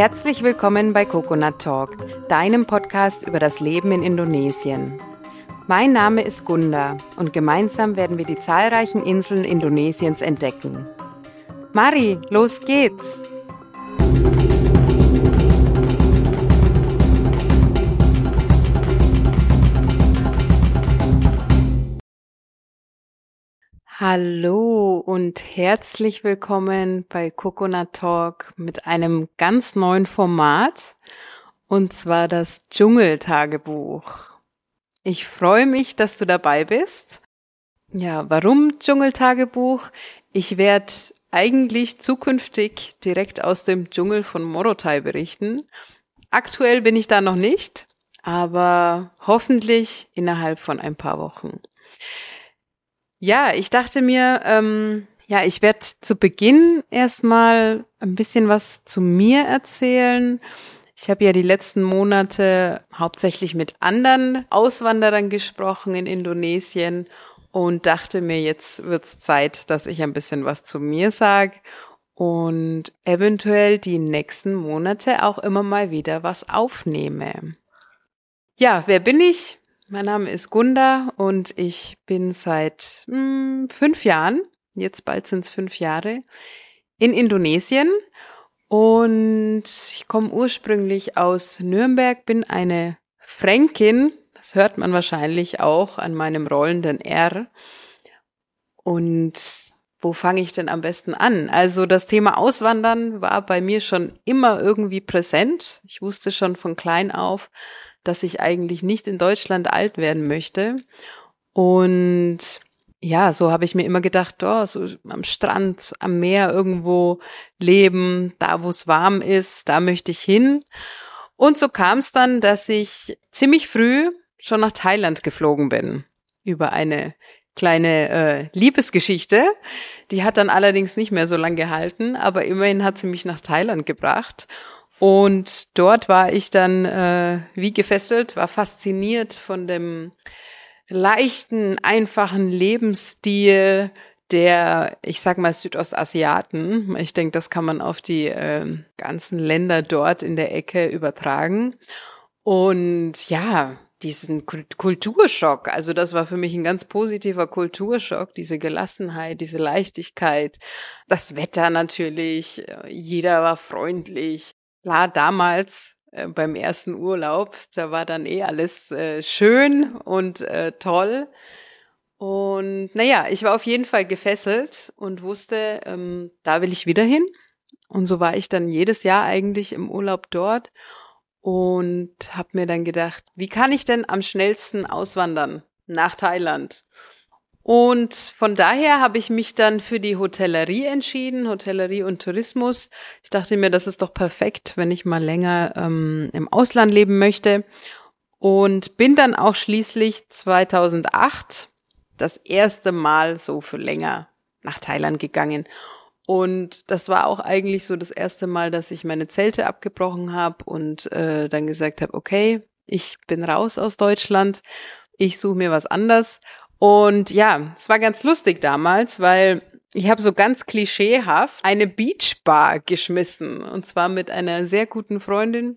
Herzlich willkommen bei Coconut Talk, deinem Podcast über das Leben in Indonesien. Mein Name ist Gunda und gemeinsam werden wir die zahlreichen Inseln Indonesiens entdecken. Mari, los geht's! Hallo und herzlich willkommen bei Coconut Talk mit einem ganz neuen Format und zwar das Dschungeltagebuch. Ich freue mich, dass du dabei bist. Ja, warum Dschungeltagebuch? Ich werde eigentlich zukünftig direkt aus dem Dschungel von Morotai berichten. Aktuell bin ich da noch nicht, aber hoffentlich innerhalb von ein paar Wochen. Ja, ich dachte mir, ähm, ja, ich werde zu Beginn erstmal ein bisschen was zu mir erzählen. Ich habe ja die letzten Monate hauptsächlich mit anderen Auswanderern gesprochen in Indonesien und dachte mir, jetzt wird's Zeit, dass ich ein bisschen was zu mir sage und eventuell die nächsten Monate auch immer mal wieder was aufnehme. Ja, wer bin ich? Mein Name ist Gunda und ich bin seit mh, hm, fünf Jahren, jetzt bald sind es fünf Jahre, in Indonesien und ich komme ursprünglich aus Nürnberg, bin eine Fränkin, das hört man wahrscheinlich auch an meinem rollenden R. Und wo fange ich denn am besten an? Also das Thema Auswandern war bei mir schon immer irgendwie präsent. Ich wusste schon von klein auf, dass ich eigentlich nicht in Deutschland alt werden möchte. Und ja, so habe ich mir immer gedacht, oh, so am Strand, am Meer irgendwo leben, da wo es warm ist, da möchte ich hin. Und so kam es dann, dass ich ziemlich früh schon nach Thailand geflogen bin über eine kleine äh, Liebesgeschichte. Die hat dann allerdings nicht mehr so lange gehalten, aber immerhin hat sie mich nach Thailand gebracht. Und dort war ich dann äh, wie gefesselt, war fasziniert von dem leichten, einfachen Lebensstil der, ich sag mal, Südostasiaten. Ich denke, das kann man auf die äh, ganzen Länder dort in der Ecke übertragen. Und ja, diesen Kulturschock, also das war für mich ein ganz positiver Kulturschock, diese Gelassenheit, diese Leichtigkeit, das Wetter natürlich, jeder war freundlich, Klar, damals äh, beim ersten Urlaub, da war dann eh alles äh, schön und äh, toll. Und naja, ich war auf jeden Fall gefesselt und wusste, ähm, da will ich wieder hin. Und so war ich dann jedes Jahr eigentlich im Urlaub dort und habe mir dann gedacht, wie kann ich denn am schnellsten auswandern nach Thailand? Und von daher habe ich mich dann für die Hotellerie entschieden, Hotellerie und Tourismus. Ich dachte mir, das ist doch perfekt, wenn ich mal länger ähm, im Ausland leben möchte. Und bin dann auch schließlich 2008 das erste Mal so für länger nach Thailand gegangen. Und das war auch eigentlich so das erste Mal, dass ich meine Zelte abgebrochen habe und äh, dann gesagt habe, okay, ich bin raus aus Deutschland, ich suche mir was anders und ja, es war ganz lustig damals, weil ich habe so ganz klischeehaft eine Beachbar geschmissen. Und zwar mit einer sehr guten Freundin.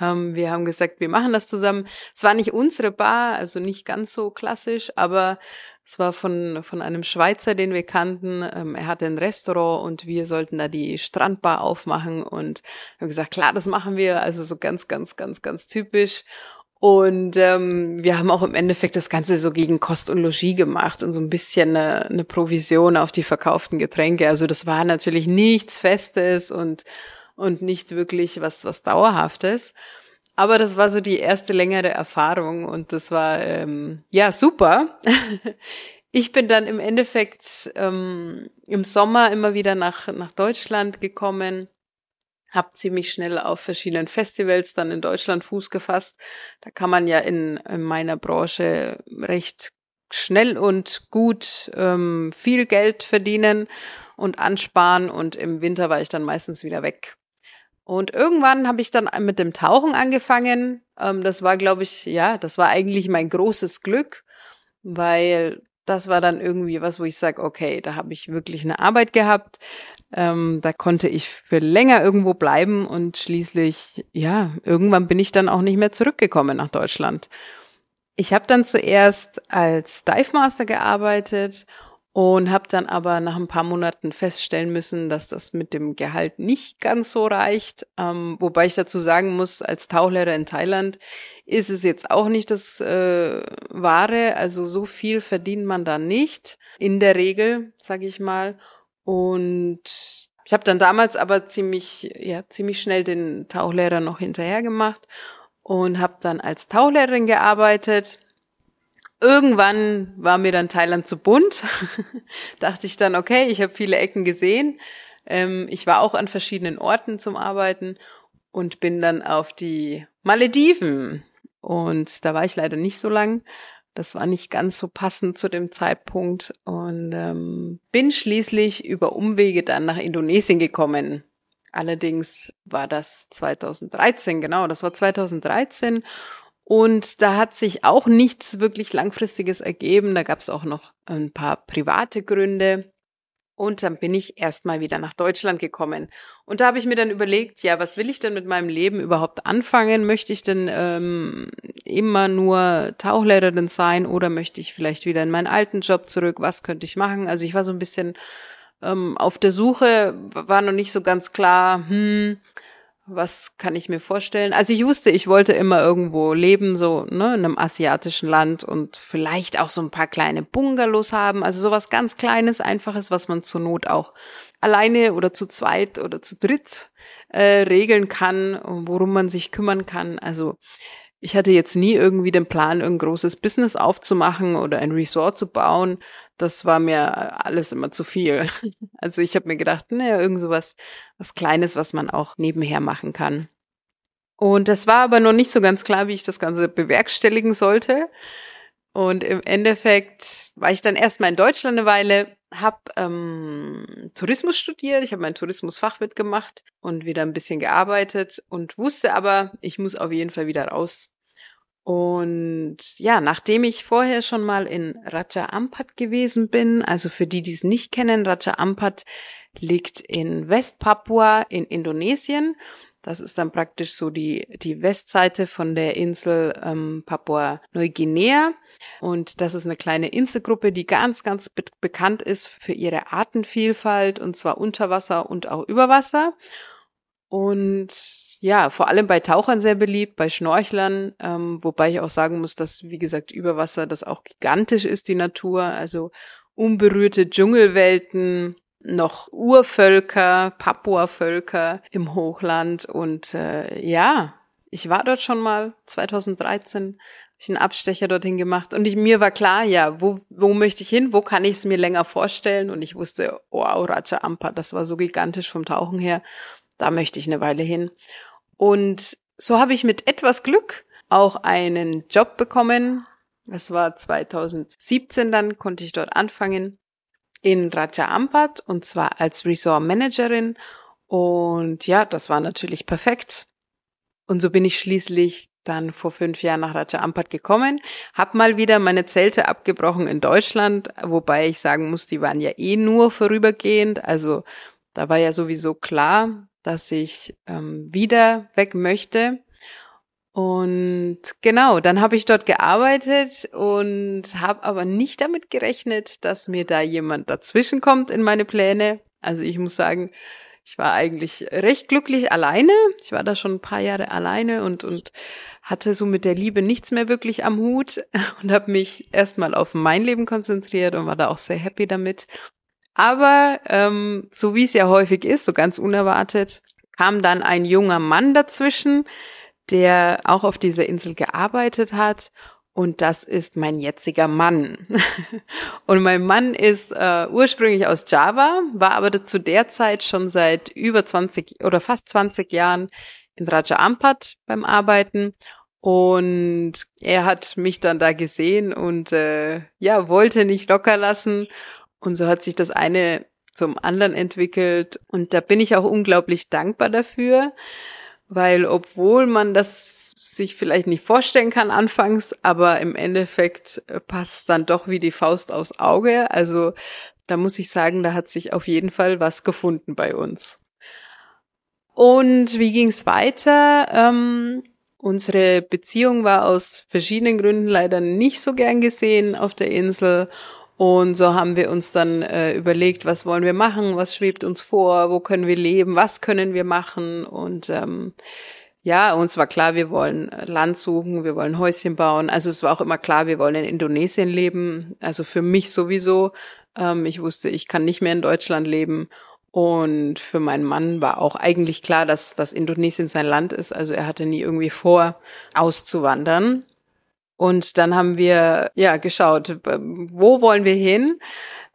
Ähm, wir haben gesagt, wir machen das zusammen. Es war nicht unsere Bar, also nicht ganz so klassisch, aber es war von, von einem Schweizer, den wir kannten. Ähm, er hatte ein Restaurant und wir sollten da die Strandbar aufmachen. Und haben gesagt, klar, das machen wir. Also so ganz, ganz, ganz, ganz typisch. Und ähm, wir haben auch im Endeffekt das Ganze so gegen Kost und Logis gemacht und so ein bisschen eine, eine Provision auf die verkauften Getränke. Also das war natürlich nichts Festes und, und nicht wirklich was, was Dauerhaftes. Aber das war so die erste längere Erfahrung und das war ähm, ja super. Ich bin dann im Endeffekt ähm, im Sommer immer wieder nach, nach Deutschland gekommen habe ziemlich schnell auf verschiedenen Festivals dann in Deutschland Fuß gefasst. Da kann man ja in, in meiner Branche recht schnell und gut ähm, viel Geld verdienen und ansparen und im Winter war ich dann meistens wieder weg. Und irgendwann habe ich dann mit dem Tauchen angefangen. Ähm, das war, glaube ich, ja, das war eigentlich mein großes Glück, weil das war dann irgendwie was, wo ich sage, okay, da habe ich wirklich eine Arbeit gehabt. Ähm, da konnte ich für länger irgendwo bleiben und schließlich, ja, irgendwann bin ich dann auch nicht mehr zurückgekommen nach Deutschland. Ich habe dann zuerst als Dive Master gearbeitet und habe dann aber nach ein paar Monaten feststellen müssen, dass das mit dem Gehalt nicht ganz so reicht. Ähm, wobei ich dazu sagen muss, als Tauchlehrer in Thailand ist es jetzt auch nicht das äh, Wahre. Also so viel verdient man da nicht in der Regel, sage ich mal. Und ich habe dann damals aber ziemlich, ja, ziemlich schnell den Tauchlehrer noch hinterher gemacht und habe dann als Tauchlehrerin gearbeitet irgendwann war mir dann Thailand zu bunt. Dachte ich dann, okay, ich habe viele Ecken gesehen. Ähm, ich war auch an verschiedenen Orten zum Arbeiten und bin dann auf die Malediven. Und da war ich leider nicht so lang. Das war nicht ganz so passend zu dem Zeitpunkt und ähm, bin schließlich über Umwege dann nach Indonesien gekommen. Allerdings war das 2013, genau, das war 2013 und da hat sich auch nichts wirklich Langfristiges ergeben. Da gab es auch noch ein paar private Gründe. Und dann bin ich erstmal wieder nach Deutschland gekommen. Und da habe ich mir dann überlegt, ja, was will ich denn mit meinem Leben überhaupt anfangen? Möchte ich denn ähm, immer nur Tauchlehrerin sein oder möchte ich vielleicht wieder in meinen alten Job zurück? Was könnte ich machen? Also ich war so ein bisschen ähm, auf der Suche, war noch nicht so ganz klar, hm, was kann ich mir vorstellen? Also ich wusste, ich wollte immer irgendwo leben, so ne, in einem asiatischen Land und vielleicht auch so ein paar kleine Bungalows haben. Also sowas ganz Kleines, Einfaches, was man zur Not auch alleine oder zu zweit oder zu dritt äh, regeln kann, worum man sich kümmern kann. Also ich hatte jetzt nie irgendwie den Plan, ein großes Business aufzumachen oder ein Resort zu bauen. Das war mir alles immer zu viel. Also ich habe mir gedacht, naja, irgend sowas, was Kleines, was man auch nebenher machen kann. Und das war aber noch nicht so ganz klar, wie ich das Ganze bewerkstelligen sollte. Und im Endeffekt war ich dann erstmal in Deutschland eine Weile, habe ähm, Tourismus studiert, ich habe mein Tourismusfachwirt gemacht und wieder ein bisschen gearbeitet und wusste aber, ich muss auf jeden Fall wieder raus. Und ja, nachdem ich vorher schon mal in Raja Ampat gewesen bin, also für die, die es nicht kennen, Raja Ampat liegt in Westpapua in Indonesien das ist dann praktisch so die, die Westseite von der Insel ähm, Papua-Neuguinea. Und das ist eine kleine Inselgruppe, die ganz, ganz be bekannt ist für ihre Artenvielfalt und zwar unter Wasser und auch über Wasser. Und ja, vor allem bei Tauchern sehr beliebt, bei Schnorchlern, ähm, wobei ich auch sagen muss, dass, wie gesagt, über Wasser das auch gigantisch ist, die Natur. Also unberührte Dschungelwelten, noch Urvölker, Papua-Völker im Hochland. Und äh, ja, ich war dort schon mal. 2013, habe ich einen Abstecher dorthin gemacht. Und ich, mir war klar, ja, wo, wo möchte ich hin, wo kann ich es mir länger vorstellen? Und ich wusste, wow, Raja Ampa, das war so gigantisch vom Tauchen her, da möchte ich eine Weile hin. Und so habe ich mit etwas Glück auch einen Job bekommen. Das war 2017 dann, konnte ich dort anfangen in Raja Ampat und zwar als Resort Managerin. Und ja, das war natürlich perfekt. Und so bin ich schließlich dann vor fünf Jahren nach Raja Ampat gekommen, hab mal wieder meine Zelte abgebrochen in Deutschland, wobei ich sagen muss, die waren ja eh nur vorübergehend. Also da war ja sowieso klar, dass ich ähm, wieder weg möchte. Und genau, dann habe ich dort gearbeitet und habe aber nicht damit gerechnet, dass mir da jemand dazwischen kommt in meine Pläne. Also ich muss sagen, ich war eigentlich recht glücklich alleine. Ich war da schon ein paar Jahre alleine und und hatte so mit der Liebe nichts mehr wirklich am Hut und habe mich erstmal auf mein Leben konzentriert und war da auch sehr happy damit. Aber ähm, so wie es ja häufig ist, so ganz unerwartet, kam dann ein junger Mann dazwischen, der auch auf dieser Insel gearbeitet hat. Und das ist mein jetziger Mann. und mein Mann ist äh, ursprünglich aus Java, war aber zu der Zeit schon seit über 20 oder fast 20 Jahren in Raja Ampat beim Arbeiten. Und er hat mich dann da gesehen und äh, ja, wollte nicht locker lassen. Und so hat sich das eine zum anderen entwickelt. Und da bin ich auch unglaublich dankbar dafür, weil obwohl man das sich vielleicht nicht vorstellen kann anfangs, aber im Endeffekt äh, passt dann doch wie die Faust aufs Auge. Also da muss ich sagen, da hat sich auf jeden Fall was gefunden bei uns. Und wie ging's weiter? Ähm, unsere Beziehung war aus verschiedenen Gründen leider nicht so gern gesehen auf der Insel. Und so haben wir uns dann äh, überlegt, was wollen wir machen, was schwebt uns vor, wo können wir leben, was können wir machen. Und ähm, ja, uns war klar, wir wollen Land suchen, wir wollen Häuschen bauen. Also es war auch immer klar, wir wollen in Indonesien leben. Also für mich sowieso. Ähm, ich wusste, ich kann nicht mehr in Deutschland leben. Und für meinen Mann war auch eigentlich klar, dass, dass Indonesien sein Land ist. Also er hatte nie irgendwie vor, auszuwandern. Und dann haben wir ja geschaut, wo wollen wir hin?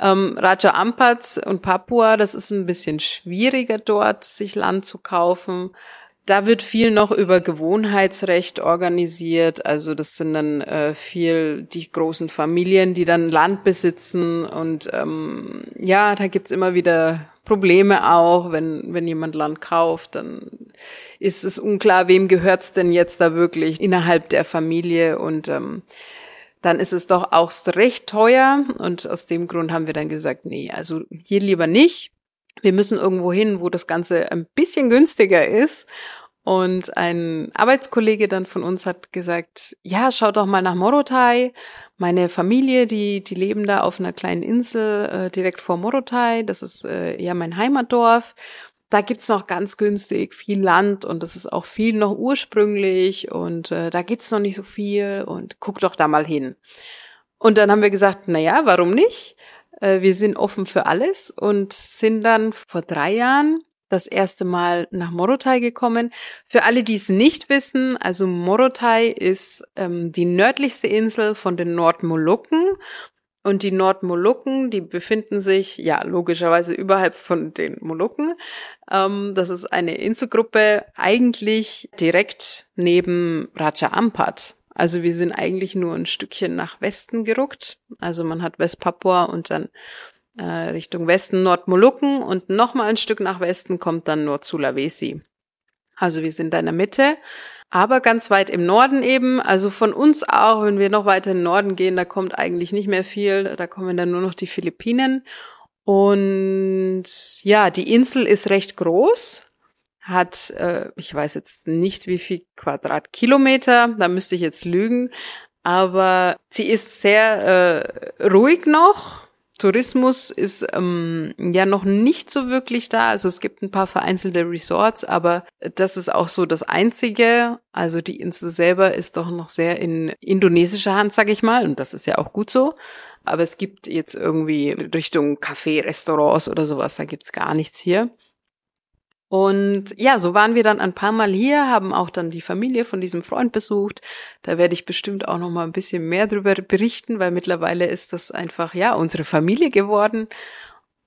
Ähm, Raja Ampat und Papua, das ist ein bisschen schwieriger dort, sich Land zu kaufen. Da wird viel noch über Gewohnheitsrecht organisiert. Also das sind dann äh, viel die großen Familien, die dann Land besitzen. Und ähm, ja, da gibt's immer wieder Probleme auch, wenn, wenn jemand Land kauft, dann ist es unklar, wem gehört's denn jetzt da wirklich innerhalb der Familie und ähm, dann ist es doch auch recht teuer und aus dem Grund haben wir dann gesagt, nee, also hier lieber nicht. Wir müssen irgendwo hin, wo das Ganze ein bisschen günstiger ist. Und ein Arbeitskollege dann von uns hat gesagt, ja, schaut doch mal nach Morotai. Meine Familie, die, die leben da auf einer kleinen Insel äh, direkt vor Morotai. Das ist äh, ja mein Heimatdorf da gibt's noch ganz günstig viel Land und das ist auch viel noch ursprünglich und äh, da gibt's noch nicht so viel und guck doch da mal hin. Und dann haben wir gesagt, na ja, warum nicht? Äh, wir sind offen für alles und sind dann vor drei Jahren das erste Mal nach Morotai gekommen. Für alle, die es nicht wissen, also Morotai ist ähm, die nördlichste Insel von den Nordmolukken und die Nordmolukken, die befinden sich ja logischerweise überhalb von den Molukken. Ähm, das ist eine Inselgruppe eigentlich direkt neben Raja Ampat. Also wir sind eigentlich nur ein Stückchen nach Westen geruckt. Also man hat Westpapua und dann äh, Richtung Westen Nordmolukken und nochmal ein Stück nach Westen kommt dann Nord-Sulawesi. Also wir sind da in der Mitte aber ganz weit im Norden eben, also von uns auch, wenn wir noch weiter in den Norden gehen, da kommt eigentlich nicht mehr viel, da kommen dann nur noch die Philippinen. Und ja, die Insel ist recht groß, hat, äh, ich weiß jetzt nicht wie viel Quadratkilometer, da müsste ich jetzt lügen, aber sie ist sehr äh, ruhig noch, Tourismus ist ähm, ja noch nicht so wirklich da. Also es gibt ein paar vereinzelte Resorts, aber das ist auch so das Einzige. Also die Insel selber ist doch noch sehr in indonesischer Hand, sag ich mal. Und das ist ja auch gut so. Aber es gibt jetzt irgendwie Richtung Café, Restaurants oder sowas, da gibt's gar nichts hier. Und ja, so waren wir dann ein paar Mal hier, haben auch dann die Familie von diesem Freund besucht. Da werde ich bestimmt auch noch mal ein bisschen mehr drüber berichten, weil mittlerweile ist das einfach ja unsere Familie geworden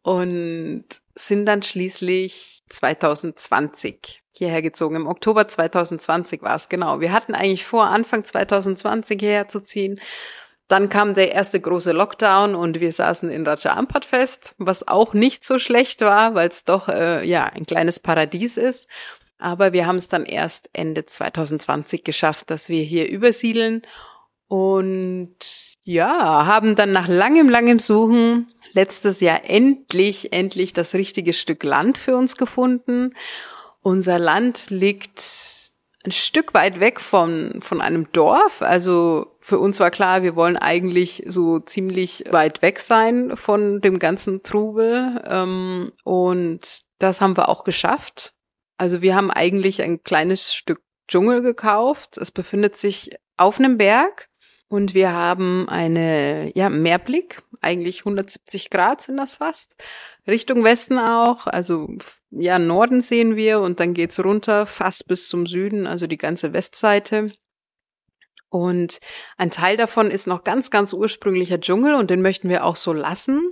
und sind dann schließlich 2020 hierher gezogen. Im Oktober 2020 war es genau. Wir hatten eigentlich vor, Anfang 2020 hierher zu ziehen dann kam der erste große Lockdown und wir saßen in Raja Ampat fest, was auch nicht so schlecht war, weil es doch äh, ja ein kleines Paradies ist. Aber wir haben es dann erst Ende 2020 geschafft, dass wir hier übersiedeln und ja, haben dann nach langem, langem Suchen letztes Jahr endlich, endlich das richtige Stück Land für uns gefunden. Unser Land liegt ein Stück weit weg von, von einem Dorf. Also für uns war klar, wir wollen eigentlich so ziemlich weit weg sein von dem ganzen Trubel. Ähm, und das haben wir auch geschafft. Also wir haben eigentlich ein kleines Stück Dschungel gekauft. Es befindet sich auf einem Berg und wir haben eine, ja, Meerblick, eigentlich 170 Grad sind das fast. Richtung Westen auch, also ja, Norden sehen wir und dann geht's runter fast bis zum Süden, also die ganze Westseite. Und ein Teil davon ist noch ganz, ganz ursprünglicher Dschungel und den möchten wir auch so lassen.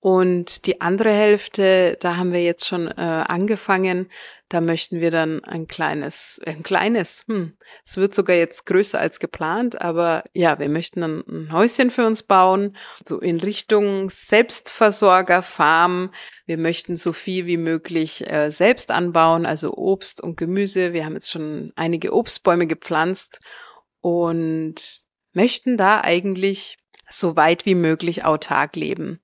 Und die andere Hälfte, da haben wir jetzt schon äh, angefangen. Da möchten wir dann ein kleines, ein kleines, hm, es wird sogar jetzt größer als geplant, aber ja, wir möchten dann ein Häuschen für uns bauen, so in Richtung Selbstversorger, Farm. Wir möchten so viel wie möglich äh, selbst anbauen, also Obst und Gemüse. Wir haben jetzt schon einige Obstbäume gepflanzt und möchten da eigentlich so weit wie möglich autark leben.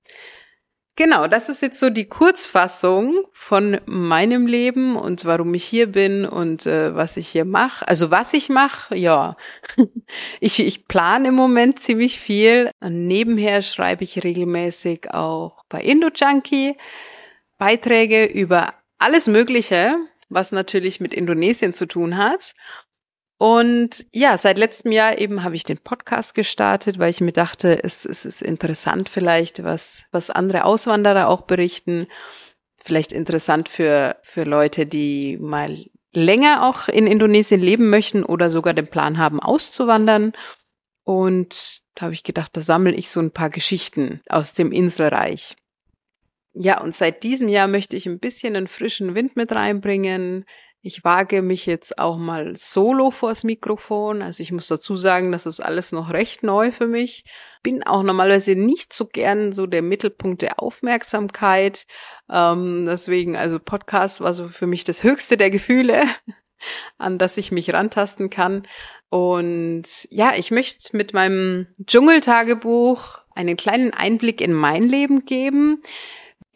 Genau, das ist jetzt so die Kurzfassung von meinem Leben und warum ich hier bin und äh, was ich hier mache. Also was ich mache, ja. ich, ich plane im Moment ziemlich viel. Nebenher schreibe ich regelmäßig auch bei IndoJunkie Beiträge über alles Mögliche, was natürlich mit Indonesien zu tun hat. Und ja, seit letztem Jahr eben habe ich den Podcast gestartet, weil ich mir dachte, es, es ist interessant vielleicht, was, was andere Auswanderer auch berichten. Vielleicht interessant für, für Leute, die mal länger auch in Indonesien leben möchten oder sogar den Plan haben, auszuwandern. Und da habe ich gedacht, da sammle ich so ein paar Geschichten aus dem Inselreich. Ja, und seit diesem Jahr möchte ich ein bisschen einen frischen Wind mit reinbringen, ich wage mich jetzt auch mal solo vors Mikrofon. Also ich muss dazu sagen, das ist alles noch recht neu für mich. Bin auch normalerweise nicht so gern so der Mittelpunkt der Aufmerksamkeit. Ähm, deswegen, also Podcast war so für mich das höchste der Gefühle, an das ich mich rantasten kann. Und ja, ich möchte mit meinem Dschungeltagebuch einen kleinen Einblick in mein Leben geben.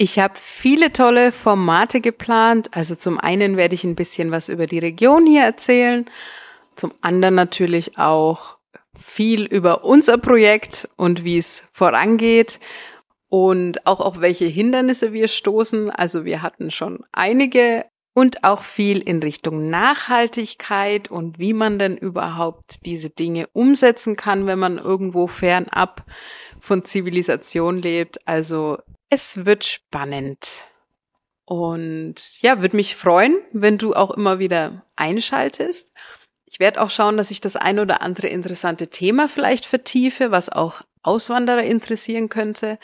Ich habe viele tolle Formate geplant. Also zum einen werde ich ein bisschen was über die Region hier erzählen, zum anderen natürlich auch viel über unser Projekt und wie es vorangeht und auch auf welche Hindernisse wir stoßen. Also wir hatten schon einige und auch viel in Richtung Nachhaltigkeit und wie man denn überhaupt diese Dinge umsetzen kann, wenn man irgendwo fernab von Zivilisation lebt. Also es wird spannend. Und ja, würde mich freuen, wenn du auch immer wieder einschaltest. Ich werde auch schauen, dass ich das ein oder andere interessante Thema vielleicht vertiefe, was auch Auswanderer interessieren könnte,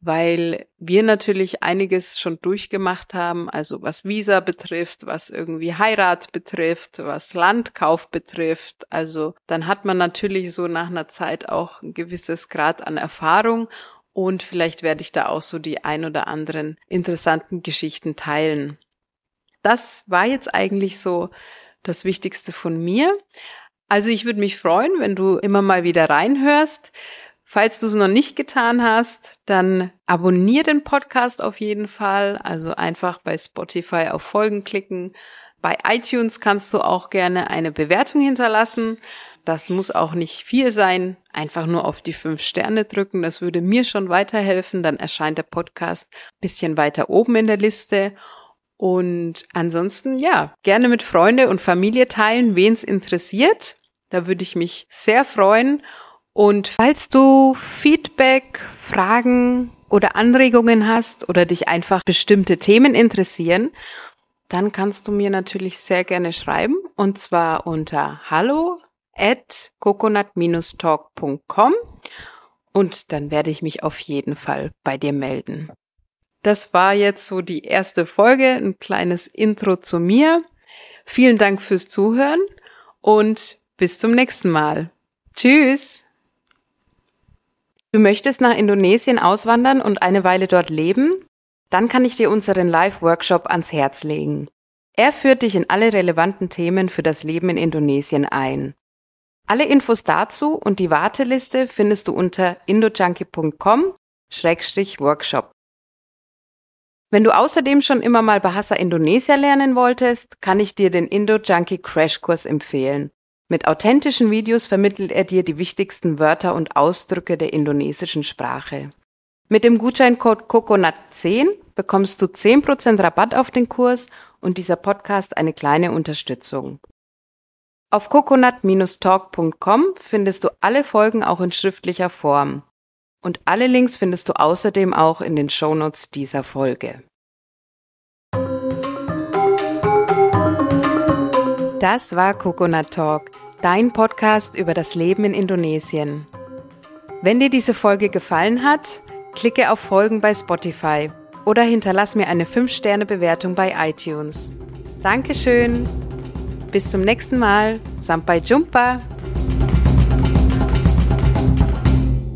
weil wir natürlich einiges schon durchgemacht haben, also was Visa betrifft, was irgendwie Heirat betrifft, was Landkauf betrifft. Also dann hat man natürlich so nach einer Zeit auch ein gewisses Grad an Erfahrung und vielleicht werde ich da auch so die ein oder anderen interessanten Geschichten teilen. Das war jetzt eigentlich so das Wichtigste von mir. Also ich würde mich freuen, wenn du immer mal wieder reinhörst. Falls du es noch nicht getan hast, dann abonnier den Podcast auf jeden Fall. Also einfach bei Spotify auf Folgen klicken. Bei iTunes kannst du auch gerne eine Bewertung hinterlassen. Das muss auch nicht viel sein. Einfach nur auf die fünf Sterne drücken. Das würde mir schon weiterhelfen. Dann erscheint der Podcast bisschen weiter oben in der Liste. Und ansonsten, ja, gerne mit Freunde und Familie teilen, wen es interessiert. Da würde ich mich sehr freuen. Und falls du Feedback, Fragen oder Anregungen hast oder dich einfach bestimmte Themen interessieren, dann kannst du mir natürlich sehr gerne schreiben. Und zwar unter hallo at coconut-talk.com und dann werde ich mich auf jeden Fall bei dir melden. Das war jetzt so die erste Folge, ein kleines Intro zu mir. Vielen Dank fürs Zuhören und bis zum nächsten Mal. Tschüss! Du möchtest nach Indonesien auswandern und eine Weile dort leben? Dann kann ich dir unseren Live-Workshop ans Herz legen. Er führt dich in alle relevanten Themen für das Leben in Indonesien ein. Alle Infos dazu und die Warteliste findest du unter indojunkie.com-workshop. Wenn du außerdem schon immer mal Bahasa Indonesia lernen wolltest, kann ich dir den Indo-Junkie Crashkurs empfehlen. Mit authentischen Videos vermittelt er dir die wichtigsten Wörter und Ausdrücke der indonesischen Sprache. Mit dem Gutscheincode COCONUT10 bekommst du 10% Rabatt auf den Kurs und dieser Podcast eine kleine Unterstützung. Auf coconut-talk.com findest du alle Folgen auch in schriftlicher Form. Und alle Links findest du außerdem auch in den Shownotes dieser Folge. Das war Coconut Talk, dein Podcast über das Leben in Indonesien. Wenn dir diese Folge gefallen hat, klicke auf Folgen bei Spotify oder hinterlass mir eine 5-Sterne-Bewertung bei iTunes. Dankeschön! Bis zum nächsten Mal. Sampai Jumpa!